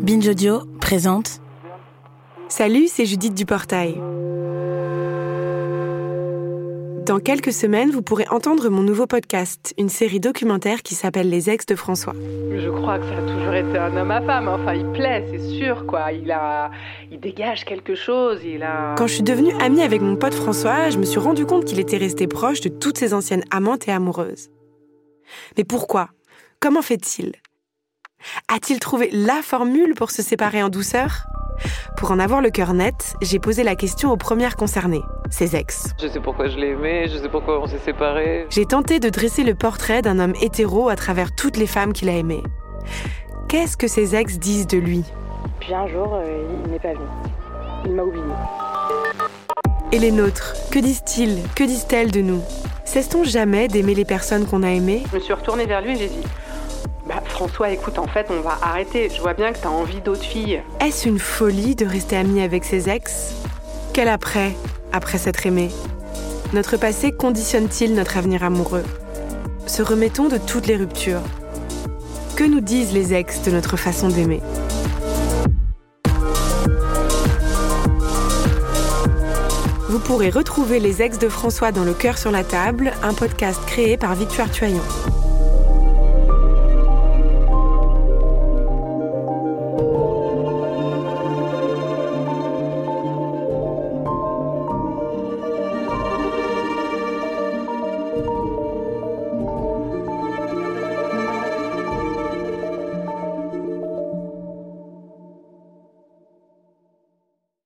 Binge Audio présente. Salut, c'est Judith du Portail. Dans quelques semaines, vous pourrez entendre mon nouveau podcast, une série documentaire qui s'appelle Les ex de François. Je crois que ça a toujours été un homme à femme. Enfin, il plaît, c'est sûr, quoi. Il a, il dégage quelque chose. Il a. Quand je suis devenue amie avec mon pote François, je me suis rendu compte qu'il était resté proche de toutes ses anciennes amantes et amoureuses. Mais pourquoi? Comment fait-il? A-t-il trouvé la formule pour se séparer en douceur? Pour en avoir le cœur net, j'ai posé la question aux premières concernées, ses ex. Je sais pourquoi je l'ai aimé, je sais pourquoi on s'est séparés. J'ai tenté de dresser le portrait d'un homme hétéro à travers toutes les femmes qu'il a aimées. Qu'est-ce que ses ex disent de lui? Puis un jour, euh, il n'est pas venu. Il m'a oublié. Et les nôtres Que disent-ils Que disent-elles de nous? Cesse-t-on jamais d'aimer les personnes qu'on a aimées? Je me suis retournée vers lui et j'ai dit François, écoute, en fait, on va arrêter. Je vois bien que t'as envie d'autres filles. Est-ce une folie de rester amie avec ses ex? Quel après, après s'être aimé? Notre passé conditionne-t-il notre avenir amoureux? Se remettons de toutes les ruptures Que nous disent les ex de notre façon d'aimer? Vous pourrez retrouver les ex de François dans Le cœur sur la table, un podcast créé par Victoire Tuaillon.